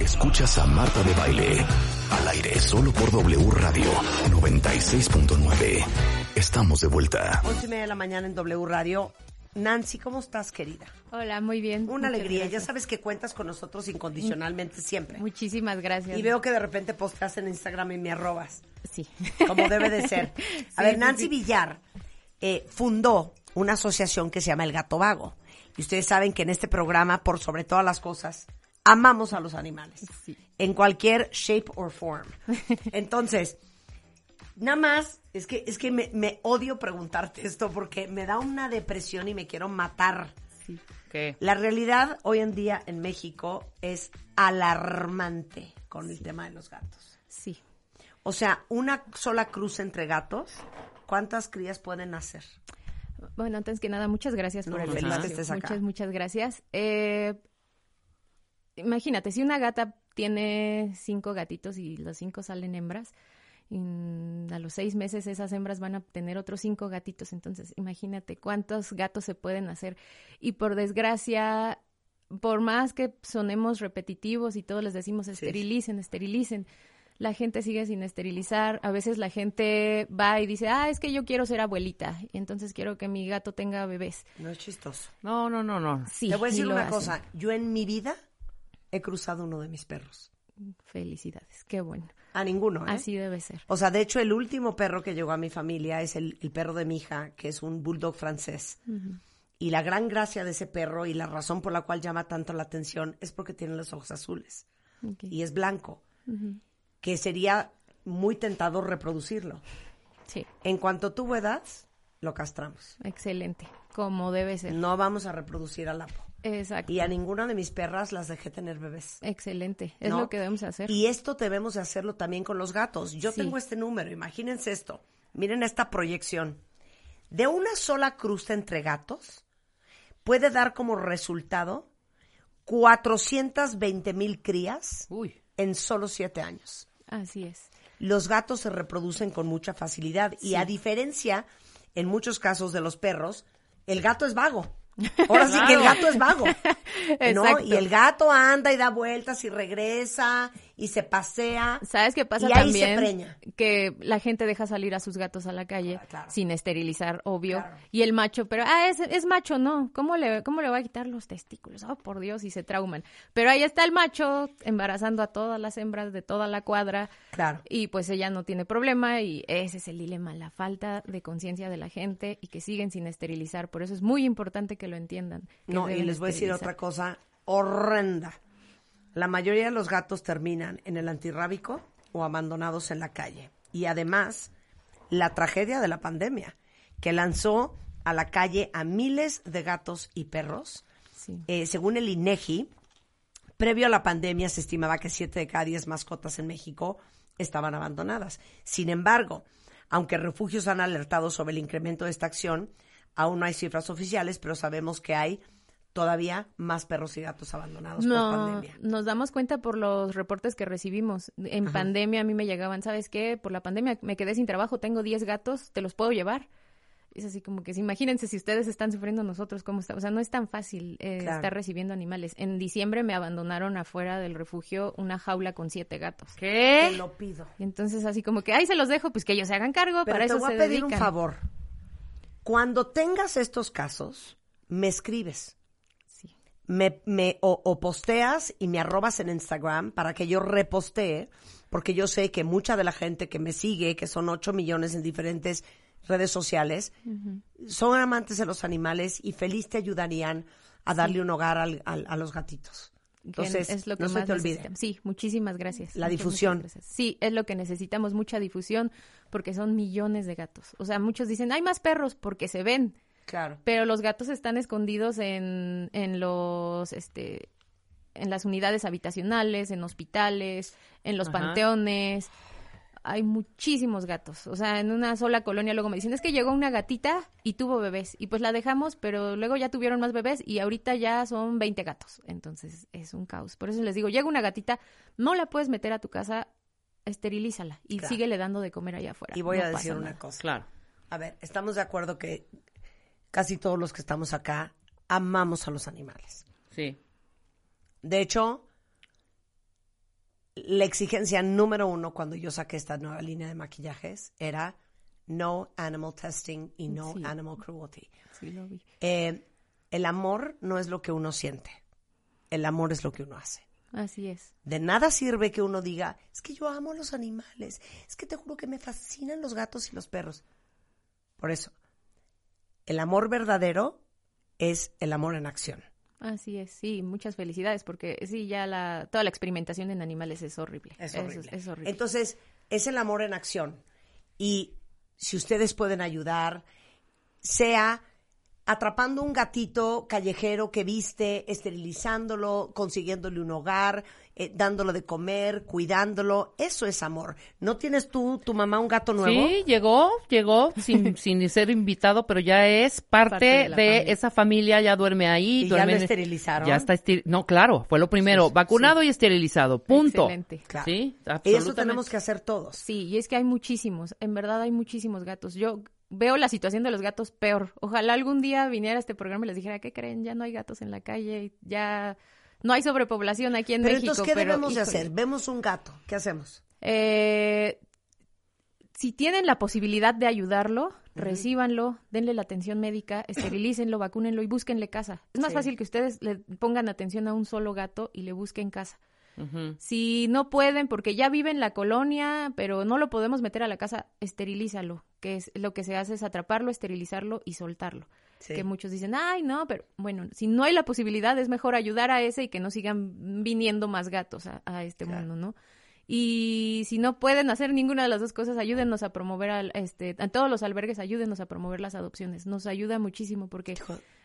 Escuchas a Marta de Baile. Al aire solo por W Radio 96.9. Estamos de vuelta. Once y media de la mañana en W Radio. Nancy, ¿cómo estás, querida? Hola, muy bien. Una alegría. gracias. Ya sabes que cuentas con nosotros incondicionalmente siempre. Muchísimas gracias. Y veo que de repente posteas en Instagram y me arrobas, Sí. como debe de ser. A Sí, ver, sí, Nancy sí. Villar eh, fundó una asociación que se llama El Gato Vago. Y ustedes saben que en este programa, por sobre todas las cosas, amamos a los animales. Sí. En cualquier shape or form. Entonces, nada más, es que, es que me, me odio preguntarte esto porque me da una depresión y me quiero matar. Sí. ¿Qué? La realidad hoy en día en México es alarmante con el tema de los gatos. Sí. O sea, una sola cruz entre gatos, ¿cuántas crías pueden hacer? Bueno, antes que nada, muchas gracias No, por el feliz que espacio. estés acá. Muchas, muchas gracias. Eh, imagínate, si una gata tiene cinco gatitos y los cinco salen hembras, y a los seis meses esas hembras van a tener otros cinco gatitos. Entonces, imagínate cuántos gatos se pueden hacer. Y por desgracia, por más que sonemos repetitivos y todos les decimos esterilicen, esterilicen, la gente sigue sin esterilizar. A veces la gente va y dice, ah, es que yo quiero ser abuelita, y entonces quiero que mi gato tenga bebés. No es chistoso. No, no, no, no. Sí, Te voy a decir una hacen. cosa, yo en mi vida he cruzado uno de mis perros. Felicidades, qué bueno. A ninguno, ¿eh? Así debe ser. O sea, de hecho, el último perro que llegó a mi familia es el, el perro de mi hija, que es un bulldog francés. Y la gran gracia de ese perro y la razón por la cual llama tanto la atención es porque tiene los ojos azules y es blanco, que sería muy tentador reproducirlo. Sí, En cuanto tuvo edad, lo castramos. excelente, como debe ser. No vamos a reproducir al Apo. Exacto. Y a ninguna de mis perras las dejé tener bebés. Excelente, es ¿no? lo que debemos hacer. Y esto debemos de hacerlo también con los gatos. Yo Sí. tengo este número, imagínense esto. Miren esta proyección. De una sola cruz entre gatos puede dar como resultado 420 mil crías Uy. en solo siete años. Así es. Los gatos se reproducen con mucha facilidad y a diferencia, en muchos casos de los perros, el gato es vago. Ahora sí que el gato es vago. ¿no? Y el gato anda y da vueltas y regresa y se pasea. ¿Sabes qué pasa Y ahí se también? preña. Que la gente deja salir a sus gatos a la calle Ah, claro. sin esterilizar, obvio. Claro. Y el macho, pero, ah, es, es macho, no. ¿Cómo le, ¿Cómo le va a quitar los testículos? Oh, por Dios, y se trauman. Pero ahí está el macho embarazando a todas las hembras de toda la cuadra. Claro. Y pues ella no tiene problema y ese es el dilema, la falta de conciencia de la gente y que siguen sin esterilizar. Por eso es muy importante que lo entiendan. que No, y les voy a decir otra cosa horrenda. La mayoría de los gatos terminan en el antirrábico o abandonados en la calle. Y además, la tragedia de la pandemia, que lanzó a la calle a miles de gatos y perros. Sí. Eh, según el INEGI, previo a la pandemia se estimaba que siete de cada diez mascotas en México estaban abandonadas. Sin embargo, aunque refugios han alertado sobre el incremento de esta acción, aún no hay cifras oficiales, pero sabemos que hay todavía más perros y gatos abandonados por No, pandemia. nos damos cuenta por los reportes que recibimos. En pandemia a mí me llegaban, ¿sabes qué? Por la pandemia me quedé sin trabajo, tengo 10 gatos, ¿te los puedo llevar? Es así como que, imagínense si ustedes están sufriendo nosotros, ¿cómo está? O sea, no es tan fácil eh, Claro. estar recibiendo animales. En diciembre me abandonaron afuera del refugio una jaula con siete gatos. Te ¿Qué? lo pido. Y entonces así como que, ahí se los dejo, pues que ellos se hagan cargo, Pero para te eso voy se a pedir dedican. un favor. Cuando tengas estos casos, me escribes. Me, me- o, o posteas y me arrobas en Instagram para que yo repostee, porque yo sé que mucha de la gente que me sigue, que son 8 millones en diferentes redes sociales, son amantes de los animales y feliz te ayudarían a darle un hogar al- al- a los gatitos. Entonces, es lo que no se te olvide. Sí, muchísimas gracias. La Muchas, difusión. muchas gracias. Sí, es lo que necesitamos, mucha difusión, porque son millones de gatos. O sea, muchos dicen, hay más perros porque se ven, Claro. pero los gatos están escondidos en, en los, este, en las unidades habitacionales, en hospitales, en los Ajá. panteones. Hay muchísimos gatos. O sea, en una sola colonia luego me dicen, es que llegó una gatita y tuvo bebés. Y pues la dejamos, pero luego ya tuvieron más bebés y ahorita ya son 20 gatos. Entonces es un caos. Por eso les digo, llega una gatita, no la puedes meter a tu casa, esterilízala y Claro. síguele dando de comer allá afuera. Y voy No a decir una nada. cosa. Claro. A ver, estamos de acuerdo que casi todos los que estamos acá amamos a los animales. Sí. De hecho, la exigencia número uno cuando yo saqué esta nueva línea de maquillajes era no animal testing y no Sí. animal cruelty. Sí, lo vi. Eh, el amor no es lo que uno siente, el amor es lo que uno hace. Así es. De nada sirve que uno diga, es que yo amo a los animales, es que te juro que me fascinan los gatos y los perros. Por eso, el amor verdadero es el amor en acción. Así es, sí, muchas felicidades, porque sí, ya la, toda la experimentación en animales es horrible. Es Eso horrible. es horrible. Entonces, es el amor en acción. Y si ustedes pueden ayudar, sea atrapando un gatito callejero que viste, esterilizándolo, consiguiéndole un hogar, eh, dándolo de comer, cuidándolo, eso es amor. ¿No tienes tú, tu mamá, un gato nuevo? Sí, llegó, llegó sin, sin ser invitado, pero ya es parte, Parte de de, la familia. esa familia, ya duerme ahí. ¿Y ya lo en- esterilizaron? Ya está estir- No, claro, fue lo primero. Sí, vacunado y esterilizado, punto. Excelente. Claro. Sí, Y absolutamente. eso tenemos que hacer todos. Sí, y es que hay muchísimos, en verdad hay muchísimos gatos. Yo veo la situación de los gatos peor. Ojalá algún día viniera a este programa y les dijera, ¿qué creen? Ya no hay gatos en la calle, ya no hay sobrepoblación aquí en Pero México. entonces, ¿qué pero, debemos de hacer? Vemos un gato, ¿qué hacemos? Eh, si tienen la posibilidad de ayudarlo, recíbanlo, denle la atención médica, esterilícenlo, vacúnenlo y búsquenle casa. Es más Sí. fácil que ustedes le pongan atención a un solo gato y le busquen casa. Si no pueden, porque ya vive en la colonia, pero no lo podemos meter a la casa, esterilízalo, que es lo que se hace es atraparlo, esterilizarlo y soltarlo. Sí. Que muchos dicen, ay, no, pero bueno, si no hay la posibilidad, es mejor ayudar a ese y que no sigan viniendo más gatos a, a este Claro. mundo, ¿no? Y si no pueden hacer ninguna de las dos cosas, ayúdenos a promover al, este, a todos los albergues, ayúdenos a promover las adopciones. Nos ayuda muchísimo porque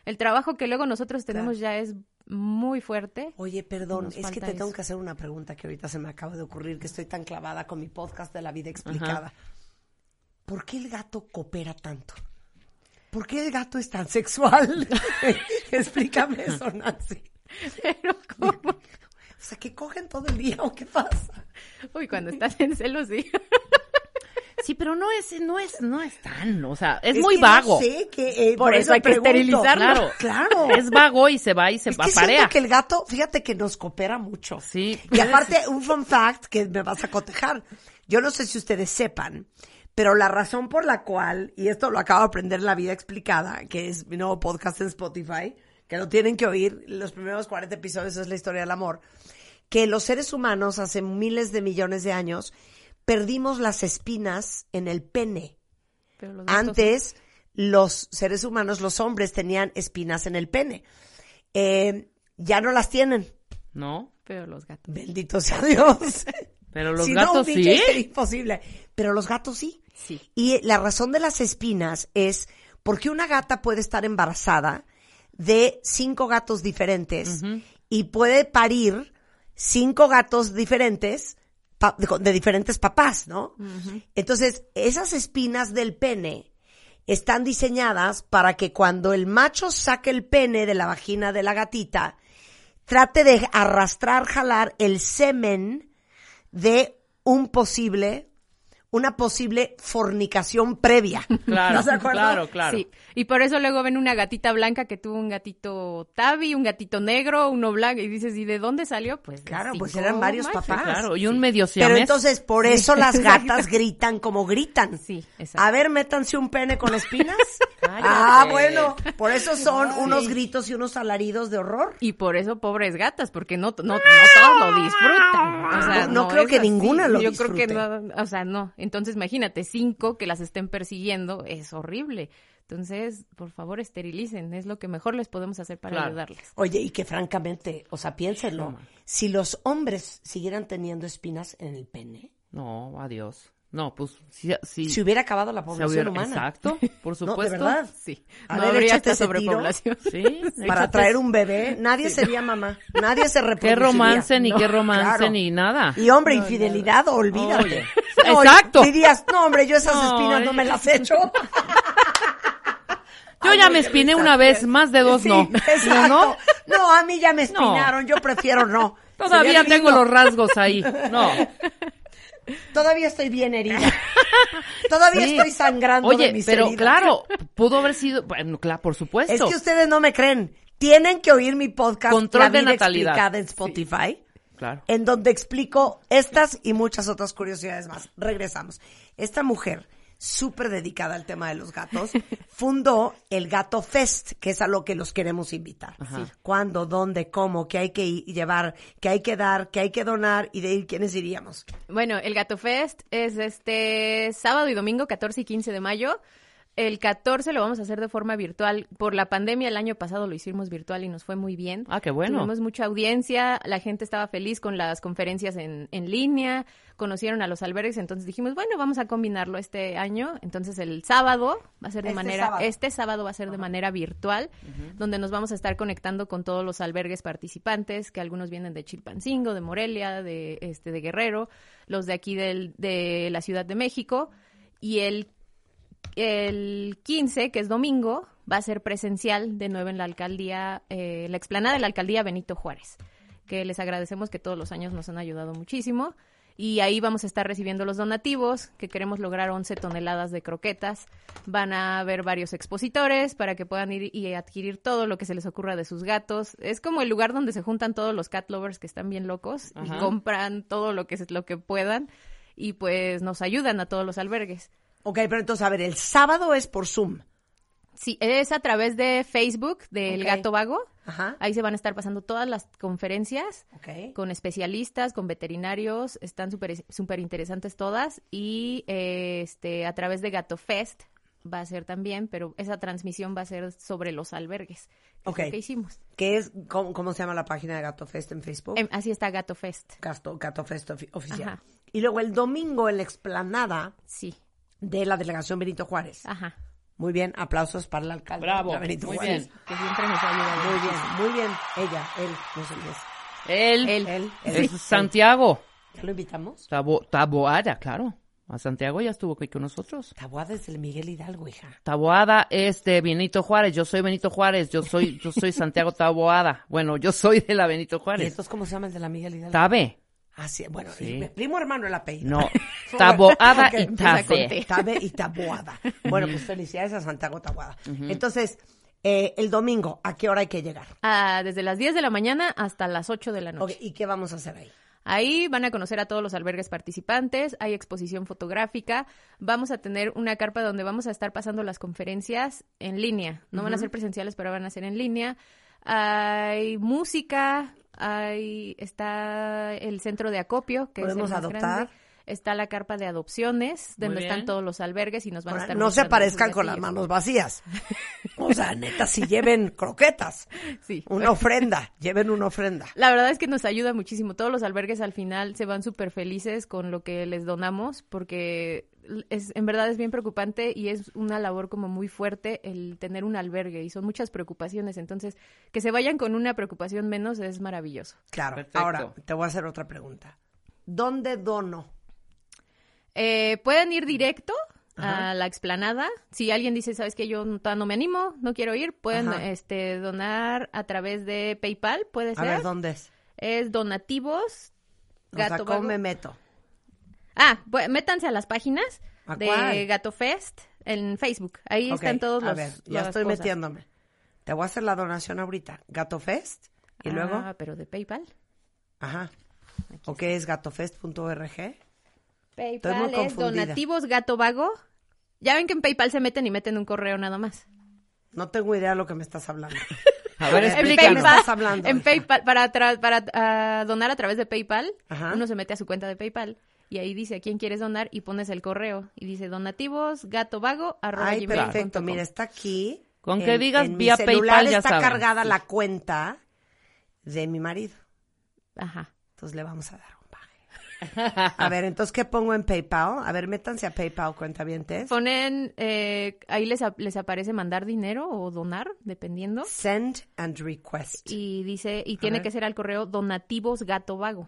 el trabajo que luego nosotros tenemos ya es muy fuerte. Oye, perdón, Nos es que te tengo que hacer una pregunta que ahorita se me acaba de ocurrir, que estoy tan clavada con mi podcast de la vida explicada. ¿Por qué el gato coopera tanto? ¿Por qué el gato es tan sexual? Explícame eso, Nancy. Pero ¿cómo? O sea, ¿que cogen todo el día o qué pasa? Uy, cuando estás en celos, sí. Sí, pero no es, no es, no es tan, o sea, es, Es muy que no vago. sé, que, eh, Por eso hay que esterilizarlo. Claro, Claro. Es vago y se va y se Es que que el gato, fíjate que nos coopera mucho. Sí. Y aparte, un fun fact que me vas a cotejar. Yo no sé si ustedes sepan, pero la razón por la cual, y esto lo acabo de aprender en La Vida Explicada, que es mi nuevo podcast en Spotify, que lo tienen que oír, los primeros 40 episodios es la historia del amor, que los seres humanos hace miles de millones de años perdimos las espinas en el pene. Pero los gatos- Antes, los seres humanos, los hombres, tenían espinas en el pene. Eh, ya no las tienen. ¿No? Pero los gatos. Bendito sea Dios. Pero los si gatos no, sí. Sería imposible. Pero los gatos sí. Sí. Y la razón de las espinas es porque una gata puede estar embarazada de cinco gatos diferentes y puede parir cinco gatos diferentes de diferentes papás, ¿no? Entonces, esas espinas del pene están diseñadas para que cuando el macho saque el pene de la vagina de la gatita, trate de arrastrar, jalar el semen de un posible, una posible fornicación previa. Claro, claro, claro. Sí, y por eso luego ven una gatita blanca que tuvo un gatito tabi, un gatito negro, uno blanco, y dices, ¿y de dónde salió? Pues de Claro, pues eran varios machos. papás. Claro, y un medio Pero siamés. entonces, por eso las gatas gritan como gritan. Sí, A exacto. ver, métanse un pene con espinas. Cállate. ah, bueno, por eso son unos gritos y unos alaridos de horror. Y por eso pobres gatas, porque no, no, no todos lo disfrutan. O sea, No, no creo que ninguna lo Yo creo que disfrute. no, o sea, no. Entonces imagínate, cinco que las estén persiguiendo, es horrible. Entonces, por favor, esterilicen, es lo que mejor les podemos hacer para Claro. ayudarles. Oye, y que francamente, o sea, piénsenlo. Si los hombres siguieran teniendo espinas en el pene, No, adiós. No, pues sí. sí se hubiera acabado la población hubiera- humana. Exacto, por No, supuesto. de verdad. Sí, A no ver, habría esta sobrepoblación. Sí, Para traer un bebé, nadie sería mamá. Nadie se Qué reproduciría. romance, ni No, qué romance, claro. ni nada. Y hombre, infidelidad, olvídate. No, exacto. Dirías, no, hombre, yo esas No, espinas no me las echo. Yo ya me espiné una vez, más de dos Sí, no. Exacto. ¿No? No, a mí ya me espinaron, yo prefiero no. Todavía tengo los rasgos ahí. No. Todavía estoy bien herida. Todavía Sí. estoy sangrando de Oye, mis pero heridas. claro, pudo haber sido, bueno, claro, por supuesto. Es que ustedes no me creen. Tienen que oír mi podcast Control La de natalidad. Explicada en Spotify. Claro. en donde explico estas y muchas otras curiosidades más. Regresamos. Esta mujer, súper dedicada al tema de los gatos, fundó el Gato Fest, que es a lo que los queremos invitar. Ajá. ¿Cuándo, dónde, cómo, qué hay que llevar, qué hay que dar, qué hay que donar y de ir quiénes iríamos? Bueno, el Gato Fest es este sábado y domingo, 14 y 15 de mayo. El 14 lo vamos a hacer de forma virtual. Por la pandemia el año pasado lo hicimos virtual y nos fue muy bien. Ah, qué bueno. Tuvimos mucha audiencia, la gente estaba feliz con las conferencias en, en línea, conocieron a los albergues, entonces dijimos, bueno, vamos a combinarlo este año. Entonces el sábado va a ser de Este manera, sábado. este sábado va a ser de manera virtual, donde nos vamos a estar conectando con todos los albergues participantes, que algunos vienen de Chilpancingo, de Morelia, de este de Guerrero, los de aquí del, de la Ciudad de México, y el el 15, que es domingo, va a ser presencial de nuevo en la alcaldía, eh, la explanada de la alcaldía Benito Juárez, que les agradecemos que todos los años nos han ayudado muchísimo. Y ahí vamos a estar recibiendo los donativos, que queremos lograr 11 toneladas de croquetas. Van a haber varios expositores para que puedan ir y adquirir todo lo que se les ocurra de sus gatos. Es como el lugar donde se juntan todos los cat lovers que están bien locos Ajá. y compran todo lo que, lo que puedan y pues nos ayudan a todos los albergues. Ok, pero entonces, a ver, el sábado es por Zoom. Sí, es a través de Facebook del. Gato Vago. Ajá. Ahí se van a estar pasando todas las conferencias Ok. con especialistas, con veterinarios, están súper súper interesantes todas y eh, este a través de Gato Fest va a ser también, pero esa transmisión va a ser sobre los albergues. que es Ok. lo que hicimos. ¿Qué es, cómo, cómo se llama la página de Gato Fest en Facebook? Em, así está Gato Fest. Gato, Gato Fest ofi- oficial. Ajá. Y luego el domingo en la explanada Sí. De la delegación Benito Juárez. Ajá. Muy bien, aplausos para el alcalde. Bravo, de Benito muy Juárez. bien. Que siempre nos ha ayudado. Muy bien, muy bien. Ella, él, no sé quién es. Él, Él. Él, es él. Santiago. ¿Ya lo invitamos? Tabo, Taboada, claro. A Santiago ya estuvo aquí con nosotros. Tabuada es del Miguel Hidalgo, hija. Taboada es de Benito Juárez. Yo soy Benito Juárez. Yo soy, yo soy Santiago Taboada. Bueno, yo soy de la Benito ¿Y Juárez. entonces cómo se llama el de la Miguel Hidalgo? Tabe. Ah, sí, bueno, Sí. primo hermano el apellido. No. Taboada y Tabe. Tabe y Taboada. Bueno, pues felicidades a Santiago Taboada. Entonces, eh, el domingo, ¿a qué hora hay que llegar? Ah, desde las 10 de la mañana hasta las 8 de la noche. ¿Y qué vamos a hacer ahí? Ahí van a conocer a todos los albergues participantes, hay exposición fotográfica, vamos a tener una carpa donde vamos a estar pasando las conferencias en línea. No van a ser presenciales, pero van a ser en línea. Hay música, hay está el centro de acopio, que es el ¿Podemos más adoptar? grande. Está la carpa de adopciones, donde Muy están bien. todos los albergues y nos van a estar no se aparezcan con las manos vacías. O sea, neta, si lleven croquetas, Sí. una ofrenda, lleven una ofrenda. La verdad es que nos ayuda muchísimo. Todos los albergues al final se van súper felices con lo que les donamos porque es, en verdad es bien preocupante y es una labor como muy fuerte el tener un albergue y son muchas preocupaciones. Entonces, que se vayan con una preocupación menos es maravilloso. Claro. Perfecto. Ahora, te voy a hacer otra pregunta. ¿Dónde dono? Eh, pueden ir directo a la explanada. Si alguien dice, sabes que yo no, todavía no me animo, no quiero ir, pueden Ajá. este, donar a través de PayPal, puede A ser. ver, ¿dónde es? Es donativos. O sea, Gato ¿cómo Vago. me meto? Ah, pues, métanse a las páginas ¿A de cuál? Gato Fest en Facebook. Ahí están todos A los. ver, ya estoy cosas. metiéndome. Te voy a hacer la donación ahorita. Gato Fest. Y luego, Ah, pero de PayPal. ajá. ¿O qué es gatofest.org? PayPal muy es donativos Gato Vago. Ya ven que en PayPal se meten y meten un correo nada más. No tengo idea de lo que me estás hablando. A ver, En En explícanos. me estás hablando, en? PayPal, para, tra- para ah, donar a través de PayPal, Ajá. uno se mete a su cuenta de PayPal y ahí dice a quién quieres donar y pones el correo y dice donativos gato vago arroba Ay, gmail perfecto. Mira, está aquí. Con que digas en vía mi celular PayPal, ya está saben. cargada la cuenta de mi marido. Ajá. Entonces le vamos a dar. A ver, entonces, ¿qué pongo en PayPal? A ver, métanse a PayPal, cuentavientes. Ponen, eh, ahí les, les aparece mandar dinero o donar, dependiendo. Send and request. Y dice, y tiene ver. que ser al correo donativosgatovago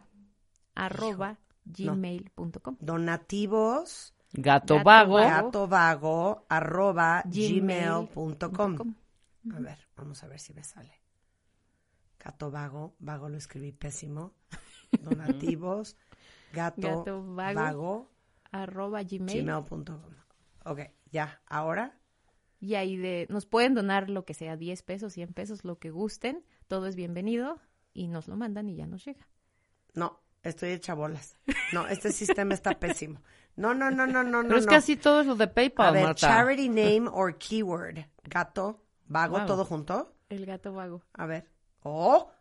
arroba gmail.com. Donativos Gato Gato vago. vago. gatovago arroba Gmail gmail.com. com. A ver, vamos a ver si me sale. Gato vago, vago lo escribí pésimo. Donativos, gato, Gato vago. vago, arroba gmail. gmail.com. Ok, ya, ahora. Y ahí de, nos pueden donar lo que sea, 10 pesos, 100 pesos, lo que gusten. Todo es bienvenido y nos lo mandan y ya nos llega. No, estoy hecha bolas. No, este sistema está pésimo. No, no, no, no, no, Pero no. es no. que así todo es lo de A PayPal, ver, Marta. charity name or keyword. Gato, vago, Vago. todo junto. El gato vago. A ver. Oh.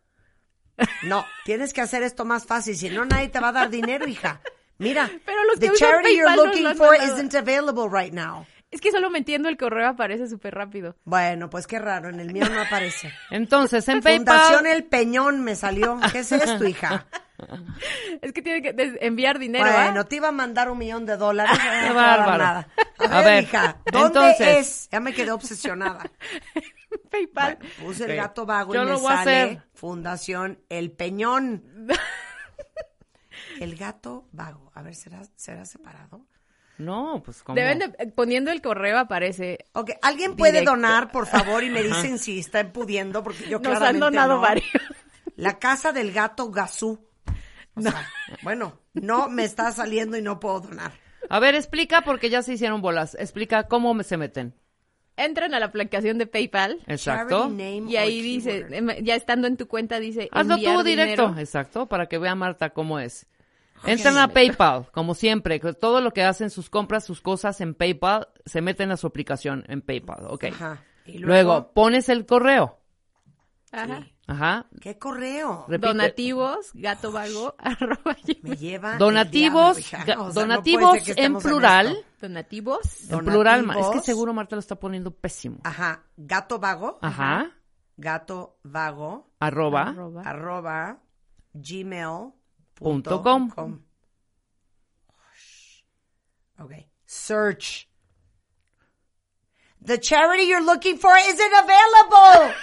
No, tienes que hacer esto más fácil, si no nadie te va a dar dinero, hija. Mira, Pero los the que charity you're lo looking han for mandado. isn't available right now. Es que solo metiendo el correo aparece súper rápido. Bueno, pues qué raro, en el mío no aparece. Entonces, en Fundación PayPal... El Peñón me salió. ¿Qué es esto, hija? Es que tiene que enviar dinero. ¿ah? Bueno, te iba a mandar un millón de dólares. no Qué te va a dar nada. A, A ver, ver, hija, ¿dónde entonces- es? Ya me quedé obsesionada. Puse el gato vago Yo y me lo voy a sale hacer. Fundación El Peñón. El gato vago. A ver, ¿será, será separado? No, pues como... Deben de, eh, poniendo el correo aparece. Ok, ¿alguien puede Directo. donar, por favor? Y me dicen si está pudiendo, porque yo Nos han claramente donado no. varios. La casa del gato Gazú. O sea, bueno, no me está saliendo y no puedo donar. A ver, explica porque ya se hicieron bolas. Explica cómo se meten. Entran a la aplicación de PayPal Exacto. Y ahí dice, em, ya estando en tu cuenta dice Hazlo tú directo. dinero. Exacto, para que vea Marta cómo es. Entran a PayPal, como siempre. Todo lo que hacen, sus compras, sus cosas en PayPal, se meten a su aplicación en PayPal. Ok. Ajá. Y luego, luego, pones el correo. Ajá. Ajá. ¿qué correo? Repite. Donativos, gato vago, arroba Me lleva. Donativos, el diablo, O sea, no donativos que en plural. esto. Donativos, En plural, ma- es que Donativos. seguro Marta lo está poniendo pésimo. Ajá. Gato vago. Ajá. Gato vago. Arroba. arroba. Arroba. Gmail. Punto com. Ok. Search. The charity you're looking for isn't available.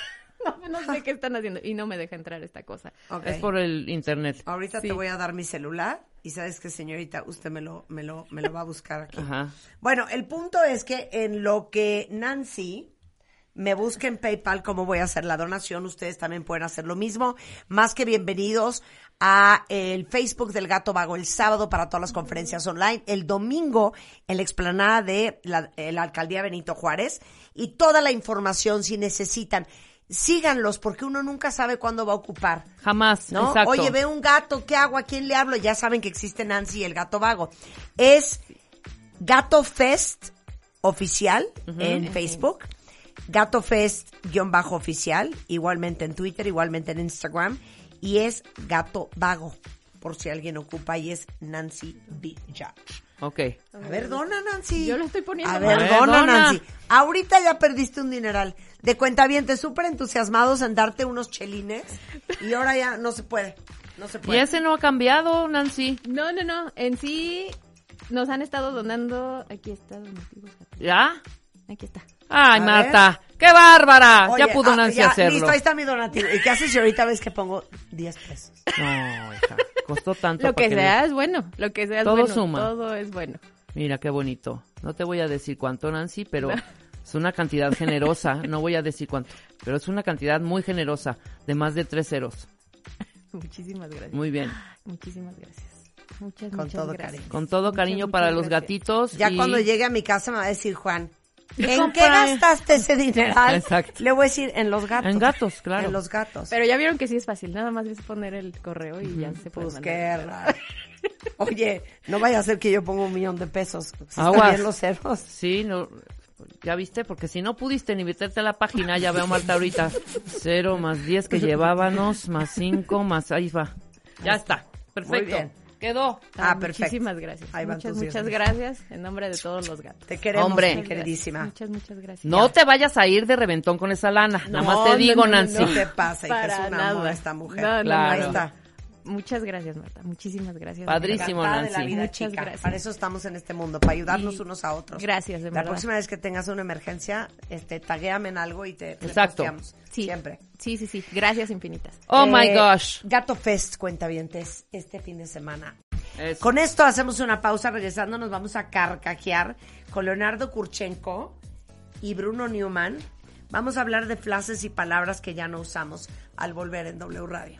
No, no sé qué están haciendo y no me deja entrar esta cosa. Es por el internet. Ahorita te voy a dar mi celular y sabes que señorita, usted me lo, me lo, me lo va a buscar aquí. Ajá. Bueno, el punto es que en lo que Nancy me busque en PayPal cómo voy a hacer la donación, ustedes también pueden hacer lo mismo. Más que bienvenidos a el Facebook del Gato Vago el sábado para todas las conferencias online, el domingo en la explanada de la, eh, la alcaldía Benito Juárez y toda la información si necesitan. Síganlos porque uno nunca sabe cuándo va a ocupar. Jamás. ¿no? Exacto. Oye, veo un gato, ¿qué hago? ¿A quién le hablo? Ya saben que existe Nancy y el gato vago. Es Gato Fest oficial en Facebook, Gato Fest guion bajo oficial, igualmente en Twitter, igualmente en Instagram, y es Gato Vago, por si alguien ocupa, y es Nancy B. Judge. Ok. A ver, dona, Nancy. Yo lo estoy poniendo A ver, mal. dona, Dona. Nancy. Ahorita ya perdiste un dineral. De cuenta bien, te súper entusiasmados en darte unos chelines y ahora ya no se puede. No se Y puede. ese no ha cambiado, Nancy. No, no, no. En sí nos han estado donando. Aquí está, donativos. gato. ¿Ya? Aquí está. Ay, A Marta. ¡Qué bárbara! Oye, ya pudo ah, Nancy ya, hacerlo. Listo, ahí está mi donativo. ¿Y qué haces si ahorita ves que pongo 10 pesos? No, hija. Costó tanto. Lo que le- sea es bueno. Lo que sea es Todo bueno. suma. Todo es bueno. Mira, qué bonito. No te voy a decir cuánto, Nancy, pero es una cantidad generosa. No voy a decir cuánto, pero es una cantidad muy generosa, de más de tres ceros. Muchísimas gracias. Muy bien. Muchísimas gracias. Muchas, Con muchas todo gracias. cariño. Con todo cariño muchas para los gracias. gatitos. Ya y- cuando llegue a mi casa me va a decir Juan, ¿en qué gastaste ese dineral? Exacto. Le voy a decir, en los gatos. En gatos, claro. En los gatos. Pero ya vieron que sí es fácil. Nada más es poner el correo y ya se puede Pues mandar. qué raro. Oye, no vaya a ser que yo ponga un millón de pesos. Si Aguas. los ceros. Sí, no, ya viste, porque si no pudiste ni meterte a la página, ya veo Marta ahorita. Cero más diez que llevábamos, más cinco, más ahí va. Ya está, perfecto. bien. Quedó. Ah, perfecto. Muchísimas gracias. Ahí van muchas, tus muchas mil. gracias en nombre de todos los gatos. Te queremos, Hombre. mi queridísima. Muchas, muchas gracias. No te vayas a ir de reventón con esa lana. Nada más No, te no, digo, no, no, Nancy. No te pasa, hija, es un amor esta mujer. No, no, Claro. Ahí está. Muchas gracias, Marta. Muchísimas gracias. Padrísimo, Encantada de la Nancy. vida, Muchas chica. gracias. Para eso estamos en este mundo, para ayudarnos Y- unos a otros. Gracias, de La verdad. próxima vez que tengas una emergencia, este, taguéame en algo y te, Exacto. Sí. Siempre. Sí, sí, sí. Gracias infinitas. Oh my Eh, gosh. Gato Fest, cuentavientes, este fin de semana. Eso. Con esto hacemos una pausa, regresando nos vamos a carcajear con Leonardo Kurchenko y Bruno Newman. Vamos a hablar de frases y palabras que ya no usamos al volver en W Radio.